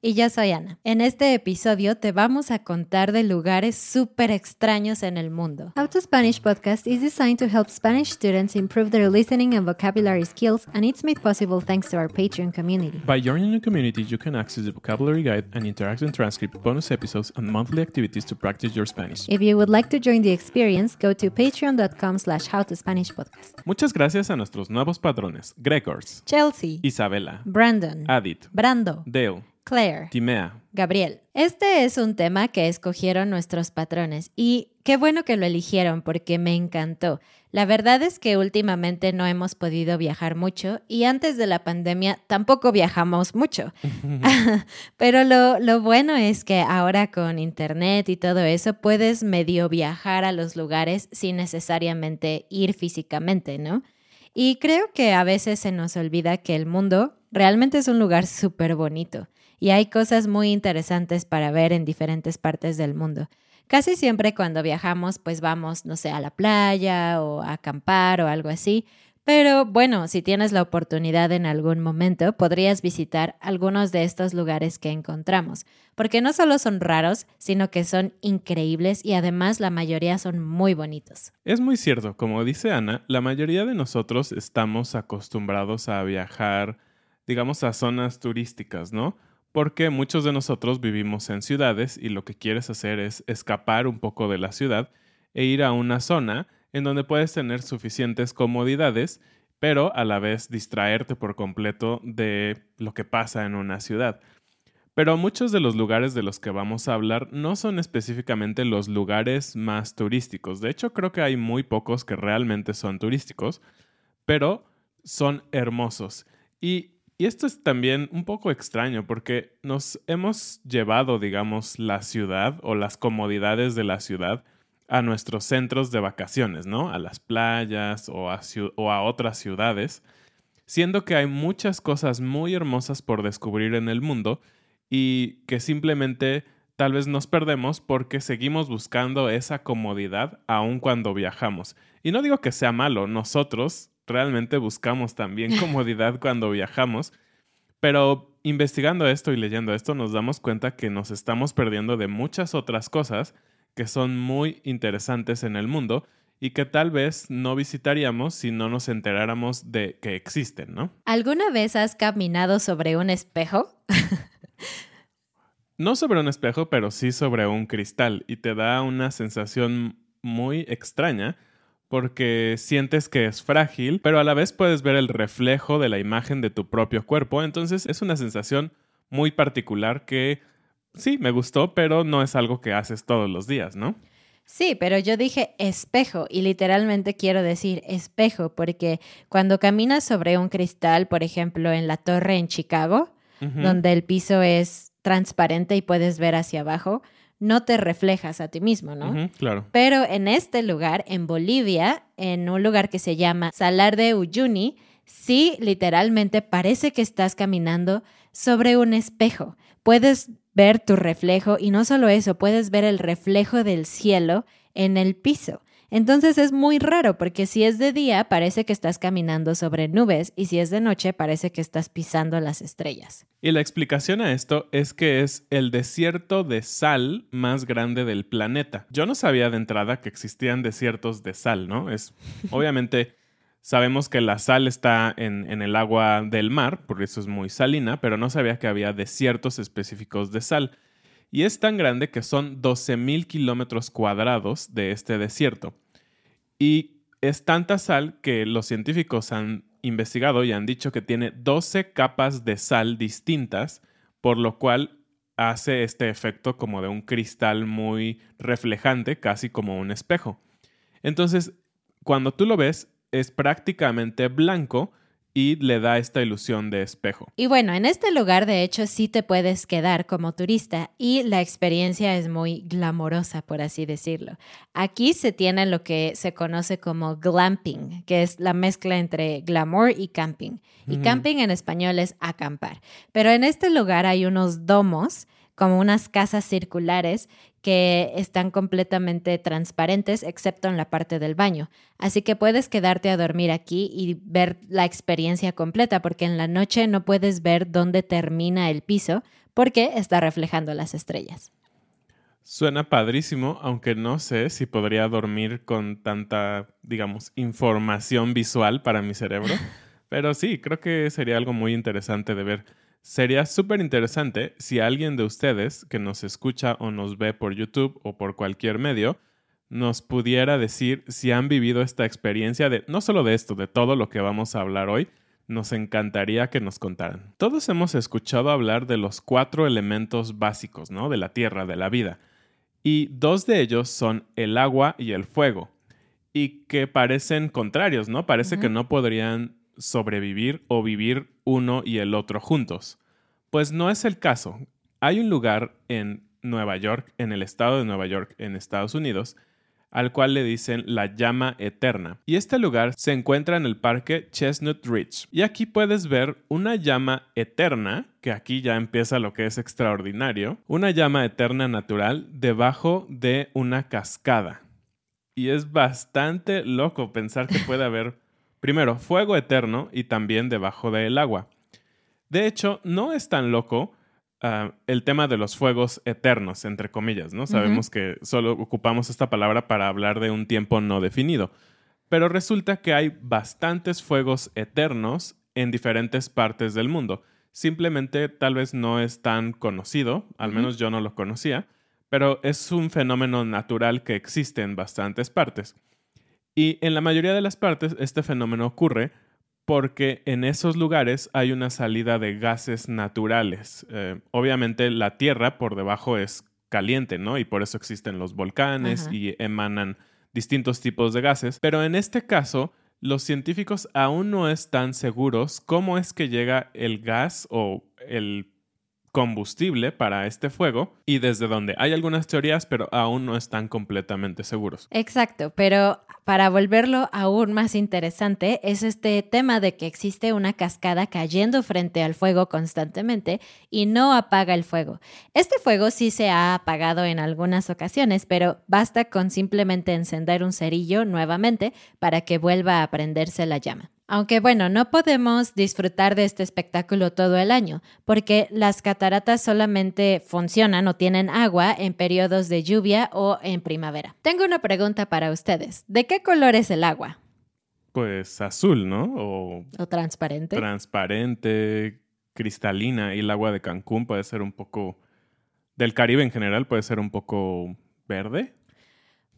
Y yo soy Ana. En este episodio te vamos a contar de lugares súper extraños en el mundo. How to Spanish podcast is designed to help Spanish students improve their listening and vocabulary skills, and it's made possible thanks to our Patreon community. By joining the community, you can access the vocabulary guide and interactive transcript, bonus episodes, and monthly activities to practice your Spanish. If you would like to join the experience, go to patreon.com slash howtospanishpodcast. Muchas gracias a nuestros nuevos patrones, Gregors, Chelsea, Isabela, Brandon, Adit, Brando, Dale, Claire, Timea. Gabriel. Este es un tema que escogieron nuestros patrones y qué bueno que lo eligieron porque me encantó. La verdad es que últimamente no hemos podido viajar mucho y antes de la pandemia tampoco viajamos mucho. Pero lo, lo bueno es que ahora con internet y todo eso puedes medio viajar a los lugares sin necesariamente ir físicamente, ¿no? Y creo que a veces se nos olvida que el mundo realmente es un lugar súper bonito y hay cosas muy interesantes para ver en diferentes partes del mundo. Casi siempre cuando viajamos pues vamos, no sé, a la playa o a acampar o algo así, pero bueno, si tienes la oportunidad en algún momento, podrías visitar algunos de estos lugares que encontramos, porque no solo son raros, sino que son increíbles y además la mayoría son muy bonitos. Es muy cierto, como dice Ana, la mayoría de nosotros estamos acostumbrados a viajar, digamos, a zonas turísticas, ¿no? Porque muchos de nosotros vivimos en ciudades y lo que quieres hacer es escapar un poco de la ciudad e ir a una zona en donde puedes tener suficientes comodidades, pero a la vez distraerte por completo de lo que pasa en una ciudad. Pero muchos de los lugares de los que vamos a hablar no son específicamente los lugares más turísticos. De hecho, creo que hay muy pocos que realmente son turísticos, pero son hermosos. Y y esto es también un poco extraño porque nos hemos llevado, digamos, la ciudad o las comodidades de la ciudad a nuestros centros de vacaciones, ¿no? A las playas o a, otras ciudades, siendo que hay muchas cosas muy hermosas por descubrir en el mundo y que simplemente tal vez nos perdemos porque seguimos buscando esa comodidad aun cuando viajamos. Y no digo que sea malo, nosotros realmente buscamos también comodidad cuando viajamos, pero investigando esto y leyendo esto nos damos cuenta que nos estamos perdiendo de muchas otras cosas que son muy interesantes en el mundo y que tal vez no visitaríamos si no nos enteráramos de que existen, ¿no? ¿Alguna vez has caminado sobre un espejo? no sobre un espejo, pero sí sobre un cristal y te da una sensación muy extraña porque sientes que es frágil, pero a la vez puedes ver el reflejo de la imagen de tu propio cuerpo, entonces es una sensación muy particular que sí, me gustó, pero no es algo que haces todos los días, ¿no? Sí, pero yo dije espejo y literalmente quiero decir espejo porque cuando caminas sobre un cristal, por ejemplo, en la torre en Chicago, donde el piso es transparente y puedes ver hacia abajo, no te reflejas a ti mismo, ¿no? claro. Pero en este lugar, en Bolivia, en un lugar que se llama Salar de Uyuni, sí, literalmente parece que estás caminando sobre un espejo. Puedes ver tu reflejo y no solo eso, puedes ver el reflejo del cielo en el piso. Entonces es muy raro porque si es de día parece que estás caminando sobre nubes y si es de noche parece que estás pisando las estrellas. Y la explicación a esto es que es el desierto de sal más grande del planeta. Yo no sabía de entrada que existían desiertos de sal, ¿no? Es obviamente sabemos que la sal está en, en el agua del mar, por eso es muy salina, pero no sabía que había desiertos específicos de sal y es tan grande que son 12.000 kilómetros cuadrados de este desierto. Y es tanta sal que los científicos han investigado y han dicho que tiene 12 capas de sal distintas, por lo cual hace este efecto como de un cristal muy reflejante, casi como un espejo. Entonces, cuando tú lo ves, es prácticamente blanco, y le da esta ilusión de espejo. Y bueno, en este lugar de hecho sí te puedes quedar como turista y la experiencia es muy glamorosa, por así decirlo. Aquí se tiene lo que se conoce como glamping, que es la mezcla entre glamour y camping. Y camping en español es acampar. Pero en este lugar hay unos domos como unas casas circulares que están completamente transparentes, excepto en la parte del baño. Así que puedes quedarte a dormir aquí y ver la experiencia completa, porque en la noche no puedes ver dónde termina el piso, porque está reflejando las estrellas. Suena padrísimo, aunque no sé si podría dormir con tanta, digamos, información visual para mi cerebro. Pero sí, creo que sería algo muy interesante de ver. Sería súper interesante si alguien de ustedes que nos escucha o nos ve por YouTube o por cualquier medio nos pudiera decir si han vivido esta experiencia de no solo de esto, de todo lo que vamos a hablar hoy. Nos encantaría que nos contaran. Todos hemos escuchado hablar de los cuatro elementos básicos, ¿no? De la tierra, de la vida. Y dos de ellos son el agua y el fuego. Y que parecen contrarios, ¿no? Parece que no podrían sobrevivir o vivir uno y el otro juntos. Pues no es el caso. Hay un lugar en Nueva York, en el estado de Nueva York, en Estados Unidos, al cual le dicen la llama eterna. Y este lugar se encuentra en el parque Chestnut Ridge. Y aquí puedes ver una llama eterna, que aquí ya empieza lo que es extraordinario, una llama eterna natural debajo de una cascada. Y es bastante loco pensar que puede haber Primero, fuego eterno y también debajo del agua. De hecho, no es tan loco ah, el tema de los fuegos eternos, entre comillas, ¿no? Sabemos que solo ocupamos esta palabra para hablar de un tiempo no definido. Pero resulta que hay bastantes fuegos eternos en diferentes partes del mundo. Simplemente tal vez no es tan conocido, al menos yo no lo conocía, pero es un fenómeno natural que existe en bastantes partes. Y en la mayoría de las partes este fenómeno ocurre porque en esos lugares hay una salida de gases naturales. Eh, obviamente la Tierra por debajo es caliente, ¿no? Y por eso existen los volcanes y emanan distintos tipos de gases. Pero en este caso, los científicos aún no están seguros cómo es que llega el gas o el combustible para este fuego y desde donde hay algunas teorías, pero aún no están completamente seguros. Exacto, pero para volverlo aún más interesante es este tema de que existe una cascada cayendo frente al fuego constantemente y no apaga el fuego. Este fuego sí se ha apagado en algunas ocasiones, pero basta con simplemente encender un cerillo nuevamente para que vuelva a prenderse la llama. Aunque bueno, no podemos disfrutar de este espectáculo todo el año, porque las cataratas solamente funcionan o tienen agua en periodos de lluvia o en primavera. Tengo una pregunta para ustedes. ¿De qué color es el agua? Pues azul, ¿no? O, ¿O transparente. Transparente, cristalina, y el agua de Cancún puede ser un poco... Del Caribe en general puede ser un poco verde.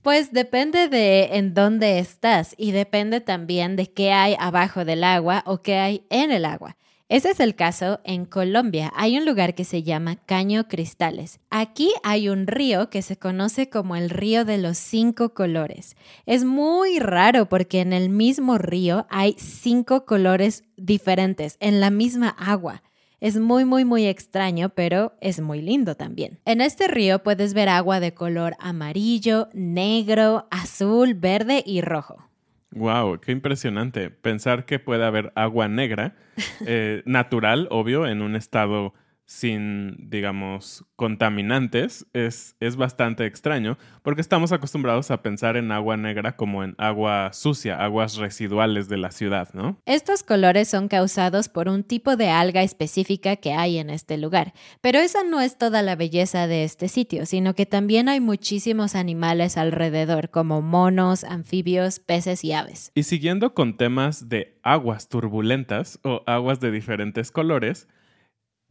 Pues depende de en dónde estás y depende también de qué hay abajo del agua o qué hay en el agua. Ese es el caso en Colombia. Hay un lugar que se llama Caño Cristales. Aquí hay un río que se conoce como el río de los cinco colores. Es muy raro porque en el mismo río hay cinco colores diferentes en la misma agua. Es muy, muy, muy extraño, pero es muy lindo también. En este río puedes ver agua de color amarillo, negro, azul, verde y rojo. Wow, qué impresionante. Pensar que puede haber agua negra, eh, natural, obvio, en un estado sin, digamos, contaminantes es, es bastante extraño porque estamos acostumbrados a pensar en agua negra como en agua sucia, aguas residuales de la ciudad, ¿no? Estos colores son causados por un tipo de alga específica que hay en este lugar, pero esa no es toda la belleza de este sitio, sino que también hay muchísimos animales alrededor, como monos, anfibios, peces y aves. Y siguiendo con temas de aguas turbulentas o aguas de diferentes colores,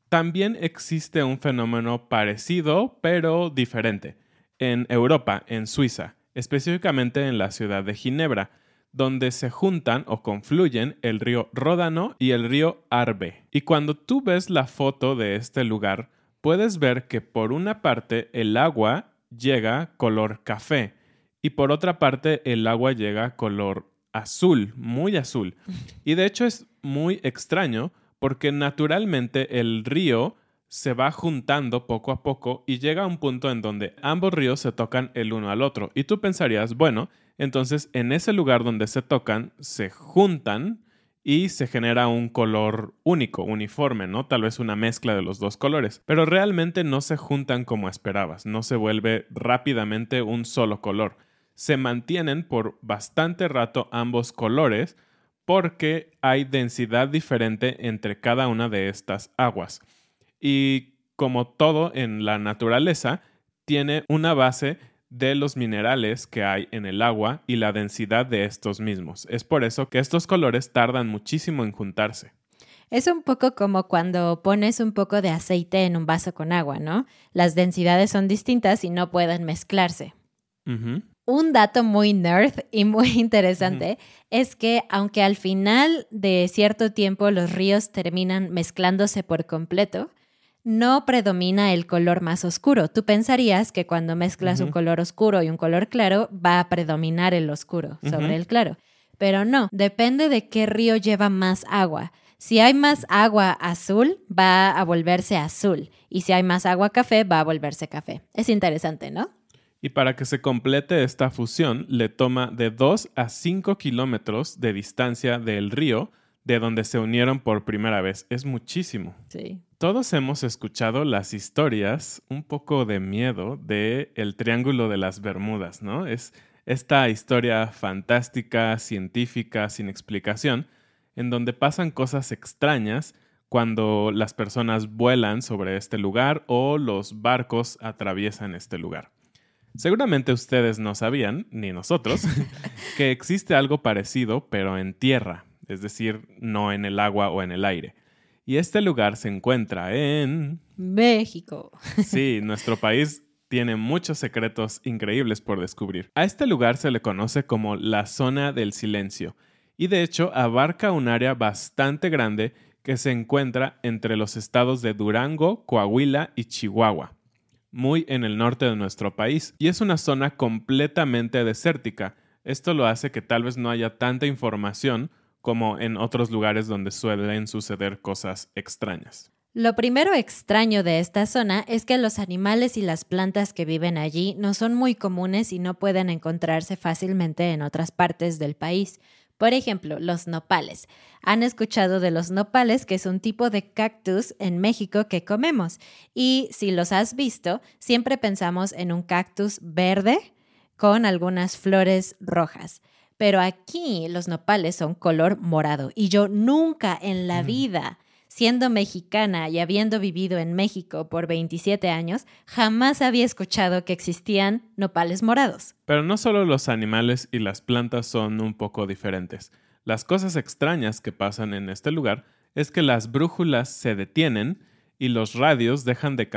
también existe un fenómeno parecido, pero diferente, en Europa, en Suiza, específicamente en la ciudad de Ginebra, donde se juntan o confluyen el río Ródano y el río Arbe. Y cuando tú ves la foto de este lugar, puedes ver que por una parte el agua llega color café y por otra parte el agua llega color azul, muy azul. Y de hecho es muy extraño porque naturalmente el río se va juntando poco a poco y llega a un punto en donde ambos ríos se tocan el uno al otro. Y tú pensarías, bueno, entonces en ese lugar donde se tocan, se juntan y se genera un color único, uniforme, ¿no? Tal vez una mezcla de los dos colores. Pero realmente no se juntan como esperabas, no se vuelve rápidamente un solo color. Se mantienen por bastante rato ambos colores, porque hay densidad diferente entre cada una de estas aguas. Y como todo en la naturaleza, tiene una base de los minerales que hay en el agua y la densidad de estos mismos. Es por eso que estos colores tardan muchísimo en juntarse. Es un poco como cuando pones un poco de aceite en un vaso con agua, ¿no? Las densidades son distintas y no pueden mezclarse un dato muy nerd y muy interesante es que aunque al final de cierto tiempo los ríos terminan mezclándose por completo, no predomina el color más oscuro. Tú pensarías que cuando mezclas un color oscuro y un color claro va a predominar el oscuro sobre el claro, pero no, depende de qué río lleva más agua. Si hay más agua azul, va a volverse azul. Y si hay más agua café, va a volverse café. Es interesante, ¿no? Y para que se complete esta fusión le toma de 2 a 5 kilómetros de distancia del río de donde se unieron por primera vez. Es muchísimo. Sí. Todos hemos escuchado las historias un poco de miedo de el Triángulo de las Bermudas, ¿no? Es esta historia fantástica, científica, sin explicación, en donde pasan cosas extrañas cuando las personas vuelan sobre este lugar o los barcos atraviesan este lugar. Seguramente ustedes no sabían, ni nosotros, que existe algo parecido, pero en tierra, es decir, no en el agua o en el aire. Y este lugar se encuentra en... México. Sí, nuestro país tiene muchos secretos increíbles por descubrir. A este lugar se le conoce como la zona del silencio, y de hecho abarca un área bastante grande que se encuentra entre los estados de Durango, Coahuila y Chihuahua muy en el norte de nuestro país, y es una zona completamente desértica. Esto lo hace que tal vez no haya tanta información como en otros lugares donde suelen suceder cosas extrañas. Lo primero extraño de esta zona es que los animales y las plantas que viven allí no son muy comunes y no pueden encontrarse fácilmente en otras partes del país. Por ejemplo, los nopales. Han escuchado de los nopales, que es un tipo de cactus en México que comemos. Y si los has visto, siempre pensamos en un cactus verde con algunas flores rojas. Pero aquí los nopales son color morado y yo nunca en la vida siendo mexicana y habiendo vivido en México por 27 años, jamás había escuchado que existían nopales morados. Pero no solo los animales y las plantas son un poco diferentes. Las cosas extrañas que pasan en este lugar es que las brújulas se detienen y los radios dejan de,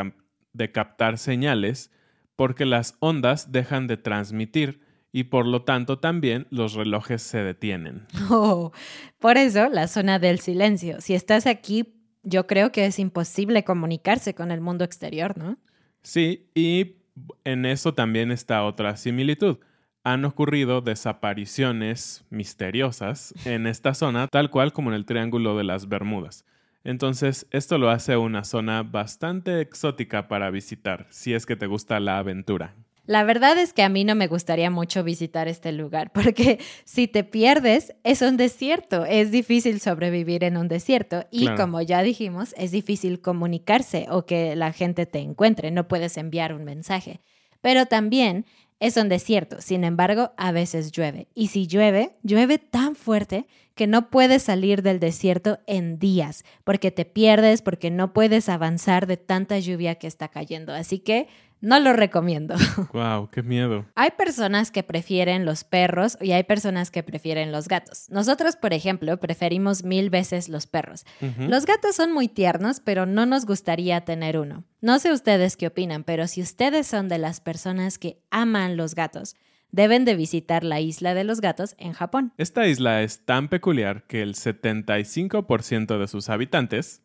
captar señales porque las ondas dejan de transmitir y por lo tanto también los relojes se detienen. Oh, por eso la zona del silencio. Si estás aquí, yo creo que es imposible comunicarse con el mundo exterior, ¿no? Sí, y en eso también está otra similitud. Han ocurrido desapariciones misteriosas en esta zona, tal cual como en el Triángulo de las Bermudas. Entonces, esto lo hace una zona bastante exótica para visitar, si es que te gusta la aventura. La verdad es que a mí no me gustaría mucho visitar este lugar, porque si te pierdes, es un desierto, es difícil sobrevivir en un desierto y como ya dijimos, es difícil comunicarse o que la gente te encuentre, no puedes enviar un mensaje. Pero también es un desierto, sin embargo, a veces llueve. Y si llueve, llueve tan fuerte que no puedes salir del desierto en días, porque te pierdes, porque no puedes avanzar de tanta lluvia que está cayendo. Así que no lo recomiendo. Wow, qué miedo. Hay personas que prefieren los perros y hay personas que prefieren los gatos. Nosotros, por ejemplo, preferimos mil veces los perros. Los gatos son muy tiernos, pero no nos gustaría tener uno. No sé ustedes qué opinan, pero si ustedes son de las personas que aman los gatos, deben de visitar la isla de los gatos en Japón. Esta isla es tan peculiar que el 75% de sus habitantes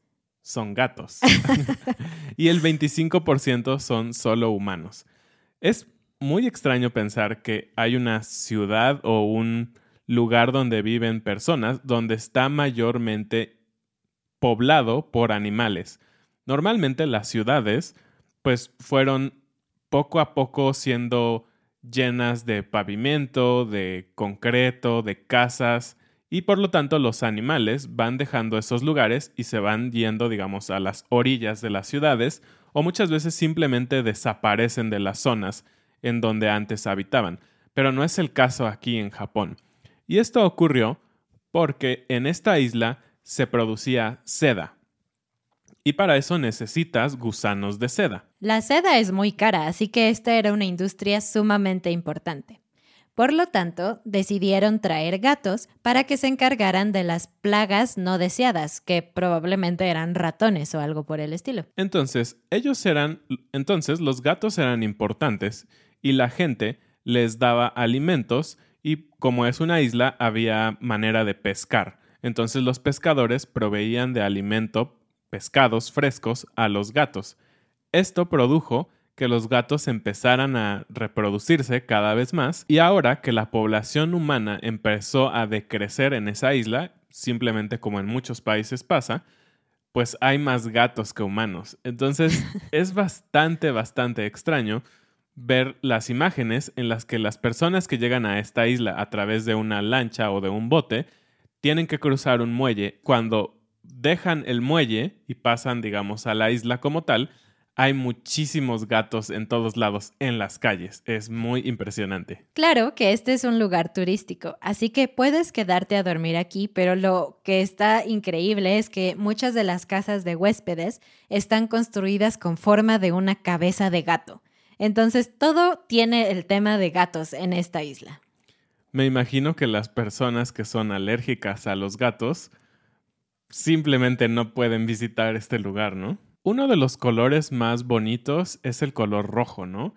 son gatos y el 25% son solo humanos. Es muy extraño pensar que hay una ciudad o un lugar donde viven personas donde está mayormente poblado por animales. Normalmente las ciudades pues fueron poco a poco siendo llenas de pavimento, de concreto, de casas y por lo tanto los animales van dejando esos lugares y se van yendo, digamos, a las orillas de las ciudades o muchas veces simplemente desaparecen de las zonas en donde antes habitaban. Pero no es el caso aquí en Japón. Y esto ocurrió porque en esta isla se producía seda. Y para eso necesitas gusanos de seda. La seda es muy cara, así que esta era una industria sumamente importante. Por lo tanto, decidieron traer gatos para que se encargaran de las plagas no deseadas, que probablemente eran ratones o algo por el estilo. Entonces, ellos eran, entonces los gatos eran importantes y la gente les daba alimentos y como es una isla había manera de pescar. Entonces los pescadores proveían de alimento pescados frescos a los gatos. Esto produjo que los gatos empezaran a reproducirse cada vez más y ahora que la población humana empezó a decrecer en esa isla, simplemente como en muchos países pasa, pues hay más gatos que humanos. Entonces es bastante, bastante extraño ver las imágenes en las que las personas que llegan a esta isla a través de una lancha o de un bote tienen que cruzar un muelle. Cuando dejan el muelle y pasan, digamos, a la isla como tal, hay muchísimos gatos en todos lados, en las calles. Es muy impresionante. Claro que este es un lugar turístico, así que puedes quedarte a dormir aquí, pero lo que está increíble es que muchas de las casas de huéspedes están construidas con forma de una cabeza de gato. Entonces todo tiene el tema de gatos en esta isla. Me imagino que las personas que son alérgicas a los gatos simplemente no pueden visitar este lugar, ¿no? Uno de los colores más bonitos es el color rojo, ¿no?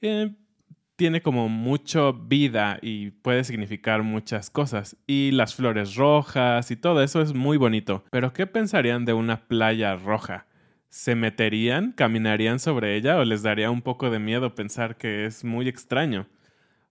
Eh, tiene como mucha vida y puede significar muchas cosas. Y las flores rojas y todo eso es muy bonito. Pero ¿qué pensarían de una playa roja? ¿Se meterían, caminarían sobre ella o les daría un poco de miedo pensar que es muy extraño?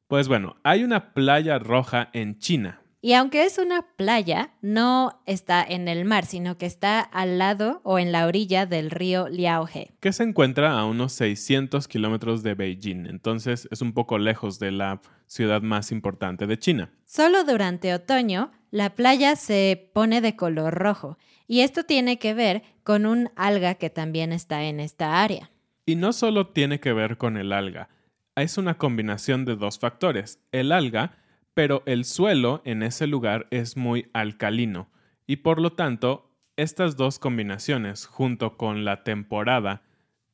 Pues bueno, hay una playa roja en China, y aunque es una playa, no está en el mar, sino que está al lado o en la orilla del río Liaohe. Que se encuentra a unos 600 kilómetros de Beijing, entonces es un poco lejos de la ciudad más importante de China. Solo durante otoño, la playa se pone de color rojo, y esto tiene que ver con un alga que también está en esta área. Y no solo tiene que ver con el alga, es una combinación de dos factores. El alga pero el suelo en ese lugar es muy alcalino y por lo tanto estas dos combinaciones junto con la temporada,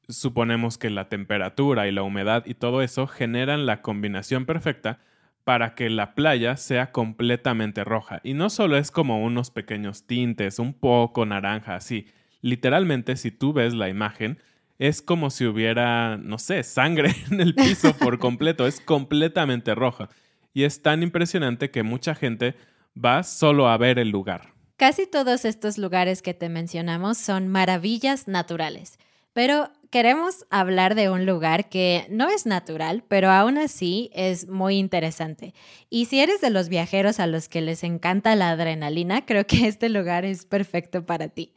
suponemos que la temperatura y la humedad y todo eso generan la combinación perfecta para que la playa sea completamente roja. Y no solo es como unos pequeños tintes, un poco naranja, así. Literalmente, si tú ves la imagen, es como si hubiera, no sé, sangre en el piso por completo. Es completamente roja. Y es tan impresionante que mucha gente va solo a ver el lugar. Casi todos estos lugares que te mencionamos son maravillas naturales, pero queremos hablar de un lugar que no es natural, pero aún así es muy interesante. Y si eres de los viajeros a los que les encanta la adrenalina, creo que este lugar es perfecto para ti.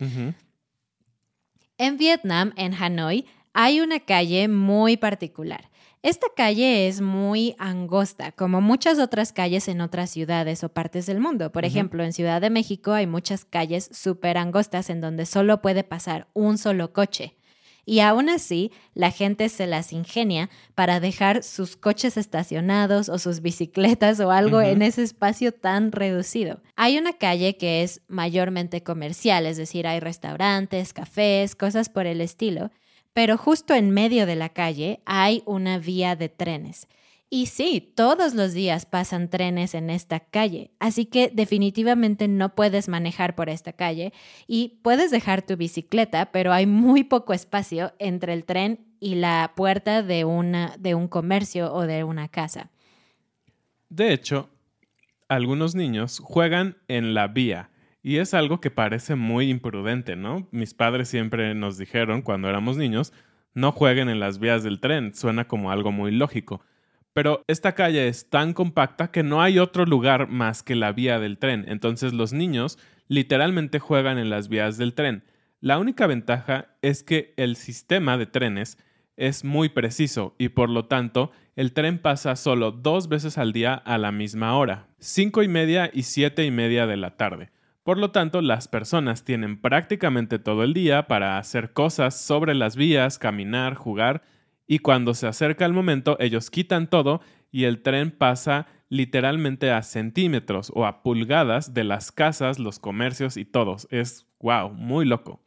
En Vietnam, en Hanoi, hay una calle muy particular. Esta calle es muy angosta, como muchas otras calles en otras ciudades o partes del mundo. Por ejemplo, en Ciudad de México hay muchas calles súper angostas en donde solo puede pasar un solo coche. Y aún así, la gente se las ingenia para dejar sus coches estacionados o sus bicicletas o algo en ese espacio tan reducido. Hay una calle que es mayormente comercial, es decir, hay restaurantes, cafés, cosas por el estilo pero justo en medio de la calle hay una vía de trenes. Y sí, todos los días pasan trenes en esta calle, así que definitivamente no puedes manejar por esta calle y puedes dejar tu bicicleta, pero hay muy poco espacio entre el tren y la puerta de, una, de un comercio o de una casa. De hecho, algunos niños juegan en la vía y es algo que parece muy imprudente, ¿no? Mis padres siempre nos dijeron cuando éramos niños, no jueguen en las vías del tren, suena como algo muy lógico. Pero esta calle es tan compacta que no hay otro lugar más que la vía del tren, entonces los niños literalmente juegan en las vías del tren. La única ventaja es que el sistema de trenes es muy preciso y por lo tanto el tren pasa solo dos veces al día a la misma hora, cinco y media y siete y media de la tarde. Por lo tanto, las personas tienen prácticamente todo el día para hacer cosas sobre las vías, caminar, jugar, y cuando se acerca el momento, ellos quitan todo y el tren pasa literalmente a centímetros o a pulgadas de las casas, los comercios y todos. Es, wow, muy loco.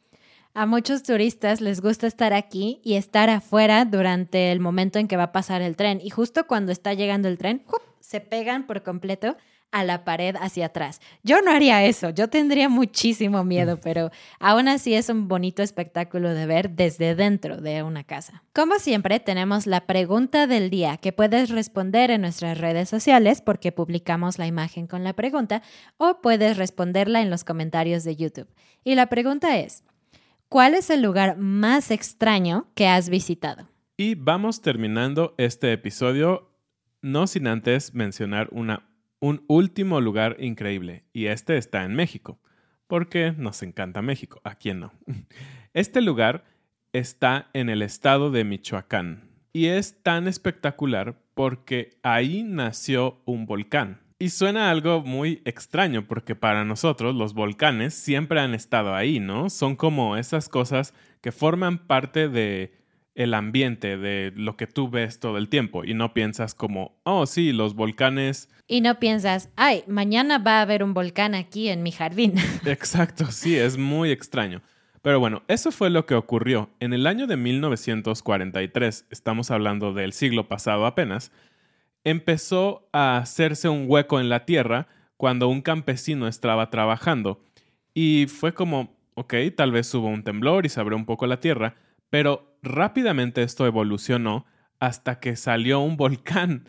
A muchos turistas les gusta estar aquí y estar afuera durante el momento en que va a pasar el tren. Y justo cuando está llegando el tren, se pegan por completo a la pared hacia atrás. Yo no haría eso, yo tendría muchísimo miedo, pero aún así es un bonito espectáculo de ver desde dentro de una casa. Como siempre, tenemos la pregunta del día que puedes responder en nuestras redes sociales porque publicamos la imagen con la pregunta o puedes responderla en los comentarios de YouTube. Y la pregunta es, ¿cuál es el lugar más extraño que has visitado? Y vamos terminando este episodio no sin antes mencionar una un último lugar increíble, y este está en México, porque nos encanta México, ¿a quién no? Este lugar está en el estado de Michoacán, y es tan espectacular porque ahí nació un volcán. Y suena algo muy extraño porque para nosotros los volcanes siempre han estado ahí, ¿no? Son como esas cosas que forman parte de el ambiente de lo que tú ves todo el tiempo y no piensas como, oh sí, los volcanes. Y no piensas, ay, mañana va a haber un volcán aquí en mi jardín. Exacto, sí, es muy extraño. Pero bueno, eso fue lo que ocurrió. En el año de 1943, estamos hablando del siglo pasado apenas, empezó a hacerse un hueco en la tierra cuando un campesino estaba trabajando. Y fue como, ok, tal vez hubo un temblor y se abrió un poco la tierra, pero rápidamente esto evolucionó hasta que salió un volcán,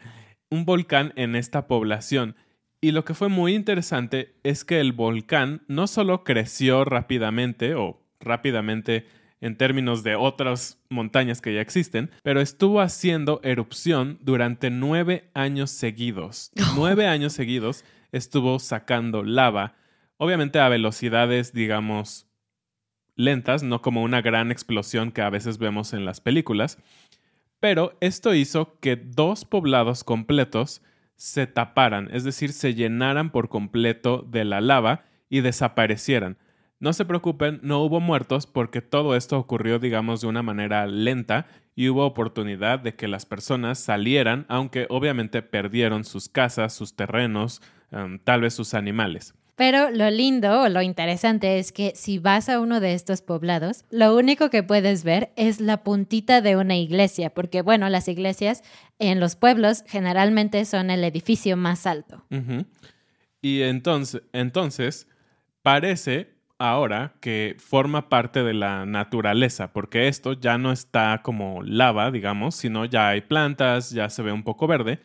un volcán en esta población. Y lo que fue muy interesante es que el volcán no solo creció rápidamente o rápidamente en términos de otras montañas que ya existen, pero estuvo haciendo erupción durante nueve años seguidos. nueve años seguidos estuvo sacando lava, obviamente a velocidades, digamos, lentas, no como una gran explosión que a veces vemos en las películas. Pero esto hizo que dos poblados completos se taparan, es decir, se llenaran por completo de la lava y desaparecieran. No se preocupen, no hubo muertos porque todo esto ocurrió, digamos, de una manera lenta y hubo oportunidad de que las personas salieran, aunque obviamente perdieron sus casas, sus terrenos, em, tal vez sus animales. Pero lo lindo o lo interesante es que si vas a uno de estos poblados, lo único que puedes ver es la puntita de una iglesia, porque bueno, las iglesias en los pueblos generalmente son el edificio más alto. Y entonces, entonces, parece ahora que forma parte de la naturaleza, porque esto ya no está como lava, digamos, sino ya hay plantas, ya se ve un poco verde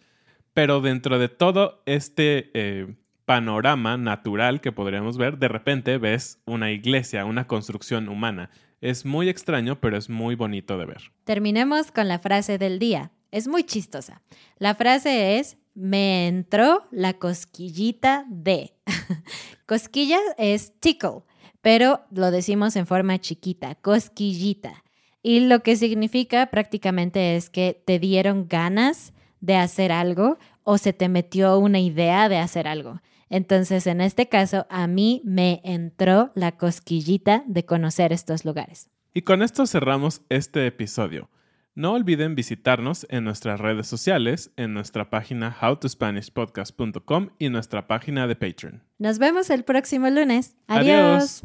Pero dentro de todo este eh, panorama natural que podríamos ver, de repente ves una iglesia, una construcción humana. Es muy extraño, pero es muy bonito de ver. Terminemos con la frase del día. Es muy chistosa. La frase es, me entró la cosquillita de. Cosquilla es tickle, pero lo decimos en forma chiquita, cosquillita. Y lo que significa prácticamente es que te dieron ganas de hacer algo o se te metió una idea de hacer algo. Entonces, en este caso, a mí me entró la cosquillita de conocer estos lugares. Y con esto cerramos este episodio. No olviden visitarnos en nuestras redes sociales, en nuestra página howtospanishpodcast.com y nuestra página de Patreon. Nos vemos el próximo lunes. Adiós.